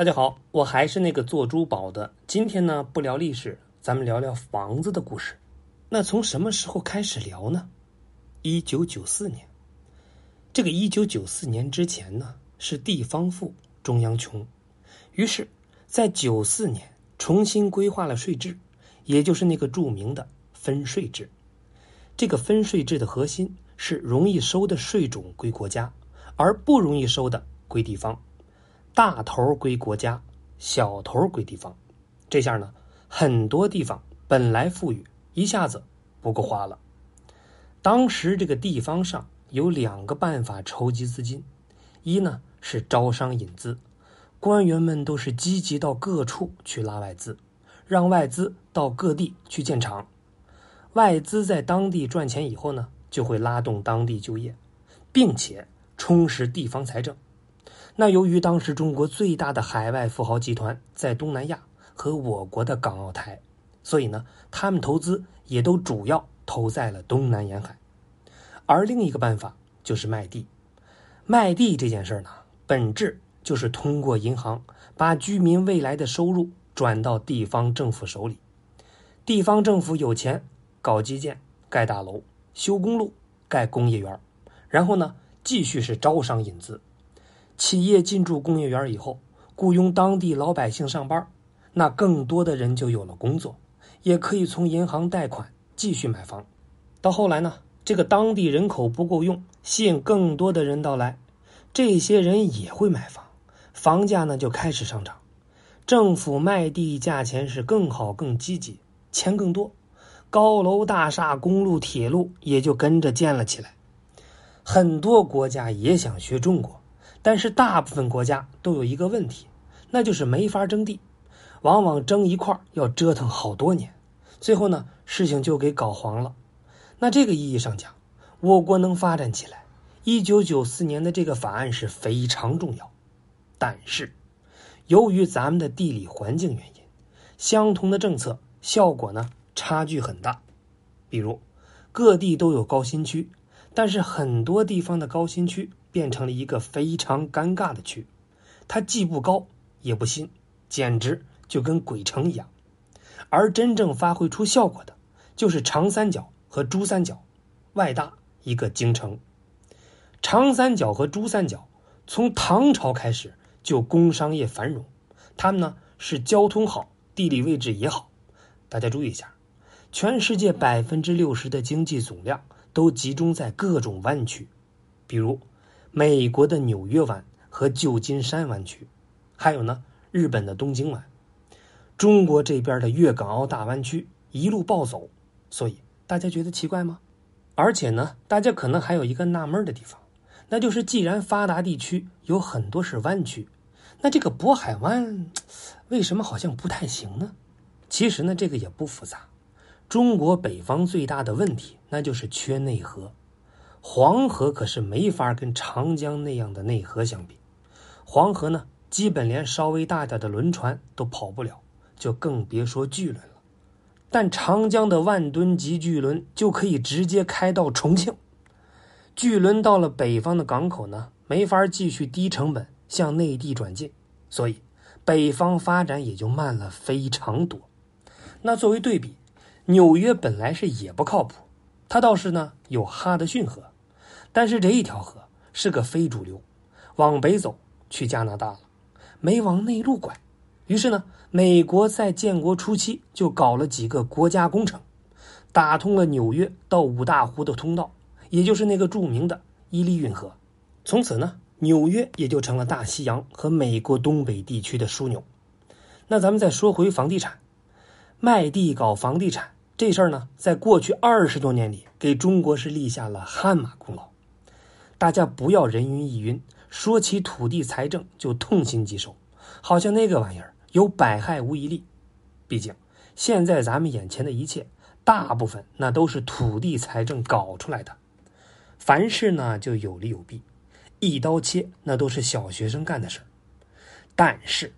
大家好，我还是那个做珠宝的。今天呢，不聊历史，咱们聊聊房子的故事。那从什么时候开始聊呢？一九九四年。这个一九九四年之前呢，是地方富，中央穷。于是，在九四年重新规划了税制，也就是那个著名的分税制。这个分税制的核心是容易收的税种归国家，而不容易收的归地方。大头归国家，小头归地方。这下呢，很多地方本来富裕，一下子不够花了。当时这个地方上有两个办法筹集资金：一呢是招商引资，官员们都是积极到各处去拉外资，让外资到各地去建厂。外资在当地赚钱以后呢，就会拉动当地就业，并且充实地方财政。那由于当时中国最大的海外富豪集团在东南亚和我国的港澳台，所以呢，他们投资也都主要投在了东南沿海。而另一个办法就是卖地。卖地这件事呢，本质就是通过银行把居民未来的收入转到地方政府手里。地方政府有钱搞基建、盖大楼、修公路、盖工业园，然后呢，继续是招商引资。企业进驻工业园以后，雇佣当地老百姓上班，那更多的人就有了工作，也可以从银行贷款继续买房。到后来呢，这个当地人口不够用，吸引更多的人到来，这些人也会买房，房价呢就开始上涨。政府卖地价钱是更好更积极，钱更多，高楼大厦、公路铁路也就跟着建了起来。很多国家也想学中国。但是大部分国家都有一个问题，那就是没法征地，往往征一块要折腾好多年，最后呢事情就给搞黄了。那这个意义上讲，我国能发展起来，一九九四年的这个法案是非常重要。但是，由于咱们的地理环境原因，相同的政策效果呢差距很大。比如，各地都有高新区，但是很多地方的高新区。变成了一个非常尴尬的区，它既不高也不新，简直就跟鬼城一样。而真正发挥出效果的，就是长三角和珠三角，外搭一个京城。长三角和珠三角从唐朝开始就工商业繁荣，他们呢是交通好，地理位置也好。大家注意一下，全世界百分之六十的经济总量都集中在各种湾区，比如。美国的纽约湾和旧金山湾区，还有呢，日本的东京湾，中国这边的粤港澳大湾区一路暴走，所以大家觉得奇怪吗？而且呢，大家可能还有一个纳闷的地方，那就是既然发达地区有很多是湾区，那这个渤海湾为什么好像不太行呢？其实呢，这个也不复杂，中国北方最大的问题那就是缺内河。黄河可是没法跟长江那样的内河相比，黄河呢，基本连稍微大点的轮船都跑不了，就更别说巨轮了。但长江的万吨级巨轮就可以直接开到重庆。巨轮到了北方的港口呢，没法继续低成本向内地转进，所以北方发展也就慢了非常多。那作为对比，纽约本来是也不靠谱，它倒是呢有哈德逊河。但是这一条河是个非主流，往北走去加拿大了，没往内陆拐。于是呢，美国在建国初期就搞了几个国家工程，打通了纽约到五大湖的通道，也就是那个著名的伊利运河。从此呢，纽约也就成了大西洋和美国东北地区的枢纽。那咱们再说回房地产，卖地搞房地产这事儿呢，在过去二十多年里，给中国是立下了汗马功劳。大家不要人云亦云，说起土地财政就痛心疾首，好像那个玩意儿有百害无一利。毕竟现在咱们眼前的一切，大部分那都是土地财政搞出来的。凡事呢就有利有弊，一刀切那都是小学生干的事儿。但是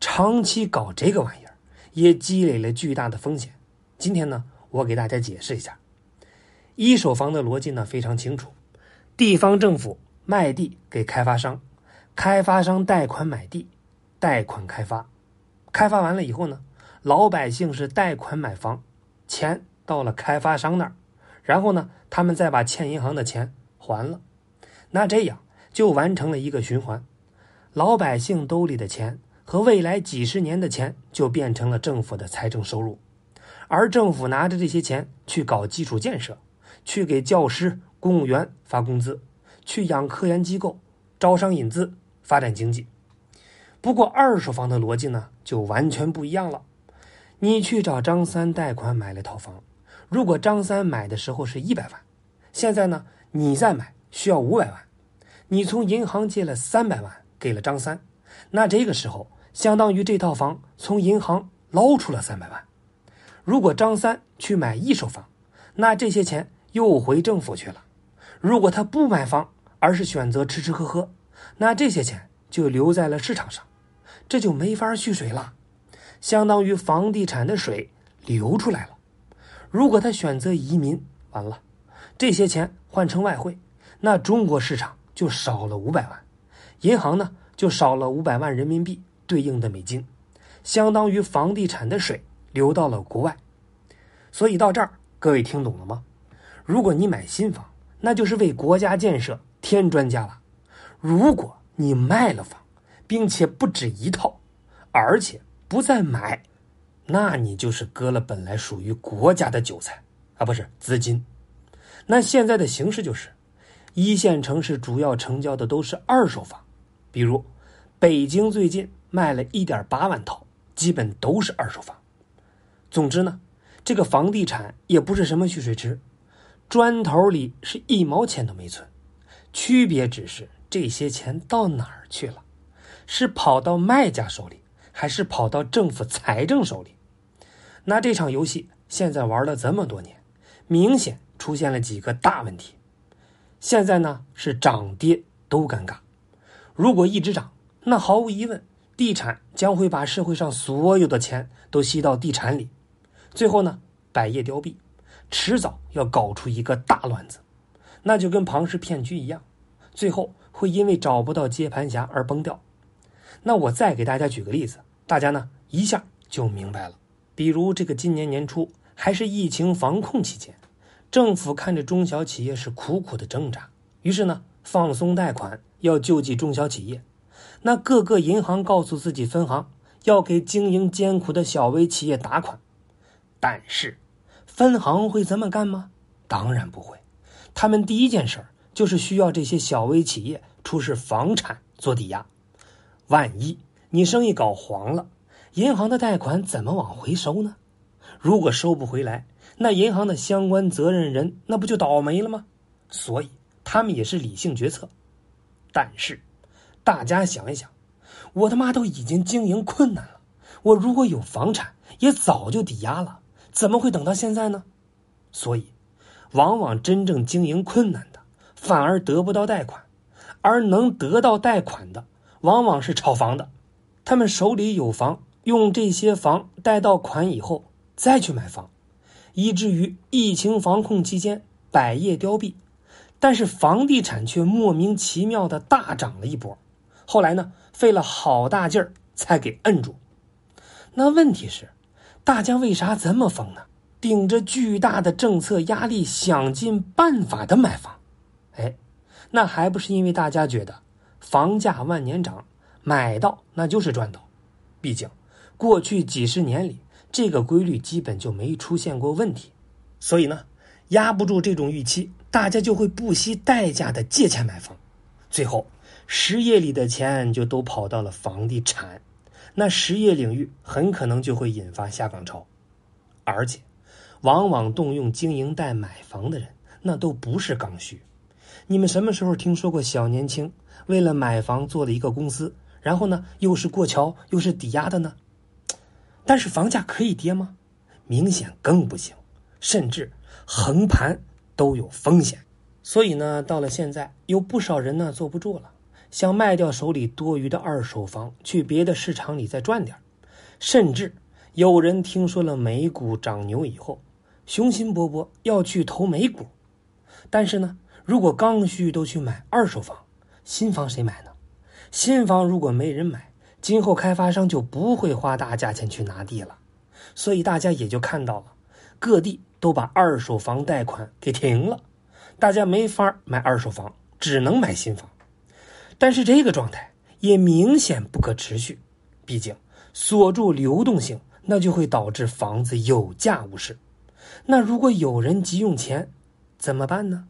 长期搞这个玩意儿，也积累了巨大的风险。今天呢，我给大家解释一下，一手房的逻辑呢非常清楚。地方政府卖地给开发商，开发商贷款买地，贷款开发，开发完了以后呢，老百姓是贷款买房，钱到了开发商那儿，然后呢，他们再把欠银行的钱还了，那这样就完成了一个循环，老百姓兜里的钱和未来几十年的钱就变成了政府的财政收入，而政府拿着这些钱去搞基础建设，去给教师、公务员发工资，去养科研机构。招商引资，发展经济。不过二手房的逻辑呢，就完全不一样了。你去找张三贷款买了套房，如果张三买的时候是一百万，现在呢你再买需要五百万，你从银行借了三百万给了张三，那这个时候相当于这套房从银行捞出了三百万。如果张三去买一手房，那这些钱又回政府去了。如果他不买房，而是选择吃吃喝喝，那这些钱就留在了市场上，这就没法蓄水了，相当于房地产的水流出来了。如果他选择移民，完了，这些钱换成外汇，那中国市场就少了五百万，银行呢就少了五百万人民币对应的美金，相当于房地产的水流到了国外。所以到这儿，各位听懂了吗？如果你买新房，那就是为国家建设。添砖加瓦。如果你卖了房，并且不止一套，而且不再买，那你就是割了本来属于国家的韭菜啊，不是资金。那现在的形势就是，一线城市主要成交的都是二手房，比如北京最近卖了一点八万套，基本都是二手房。总之呢，这个房地产也不是什么蓄水池，砖头里是一毛钱都没存。区别只是这些钱到哪儿去了？是跑到卖家手里，还是跑到政府财政手里？那这场游戏现在玩了这么多年，明显出现了几个大问题。现在呢是涨跌都尴尬。如果一直涨，那毫无疑问，地产将会把社会上所有的钱都吸到地产里，最后呢百业凋敝，迟早要搞出一个大乱子。那就跟庞氏骗局一样，最后会因为找不到接盘侠而崩掉。那我再给大家举个例子，大家呢一下就明白了。比如这个今年年初还是疫情防控期间，政府看着中小企业是苦苦的挣扎，于是呢放松贷款要救济中小企业。那各个银行告诉自己分行要给经营艰苦的小微企业打款，但是分行会这么干吗？当然不会。他们第一件事儿就是需要这些小微企业出示房产做抵押，万一你生意搞黄了，银行的贷款怎么往回收呢？如果收不回来，那银行的相关责任人那不就倒霉了吗？所以他们也是理性决策。但是，大家想一想，我他妈都已经经营困难了，我如果有房产，也早就抵押了，怎么会等到现在呢？所以。往往真正经营困难的，反而得不到贷款，而能得到贷款的，往往是炒房的。他们手里有房，用这些房贷到款以后，再去买房，以至于疫情防控期间百业凋敝，但是房地产却莫名其妙的大涨了一波。后来呢，费了好大劲儿才给摁住。那问题是，大家为啥这么疯呢？顶着巨大的政策压力，想尽办法的买房，哎，那还不是因为大家觉得房价万年涨，买到那就是赚到。毕竟过去几十年里，这个规律基本就没出现过问题。所以呢，压不住这种预期，大家就会不惜代价的借钱买房，最后实业里的钱就都跑到了房地产，那实业领域很可能就会引发下岗潮，而且。往往动用经营贷买房的人，那都不是刚需。你们什么时候听说过小年轻为了买房做了一个公司，然后呢又是过桥又是抵押的呢？但是房价可以跌吗？明显更不行，甚至横盘都有风险。所以呢，到了现在，有不少人呢坐不住了，想卖掉手里多余的二手房，去别的市场里再赚点甚至有人听说了美股涨牛以后。雄心勃勃要去投美股，但是呢，如果刚需都去买二手房，新房谁买呢？新房如果没人买，今后开发商就不会花大价钱去拿地了，所以大家也就看到了，各地都把二手房贷款给停了，大家没法买二手房，只能买新房。但是这个状态也明显不可持续，毕竟锁住流动性，那就会导致房子有价无市。那如果有人急用钱，怎么办呢？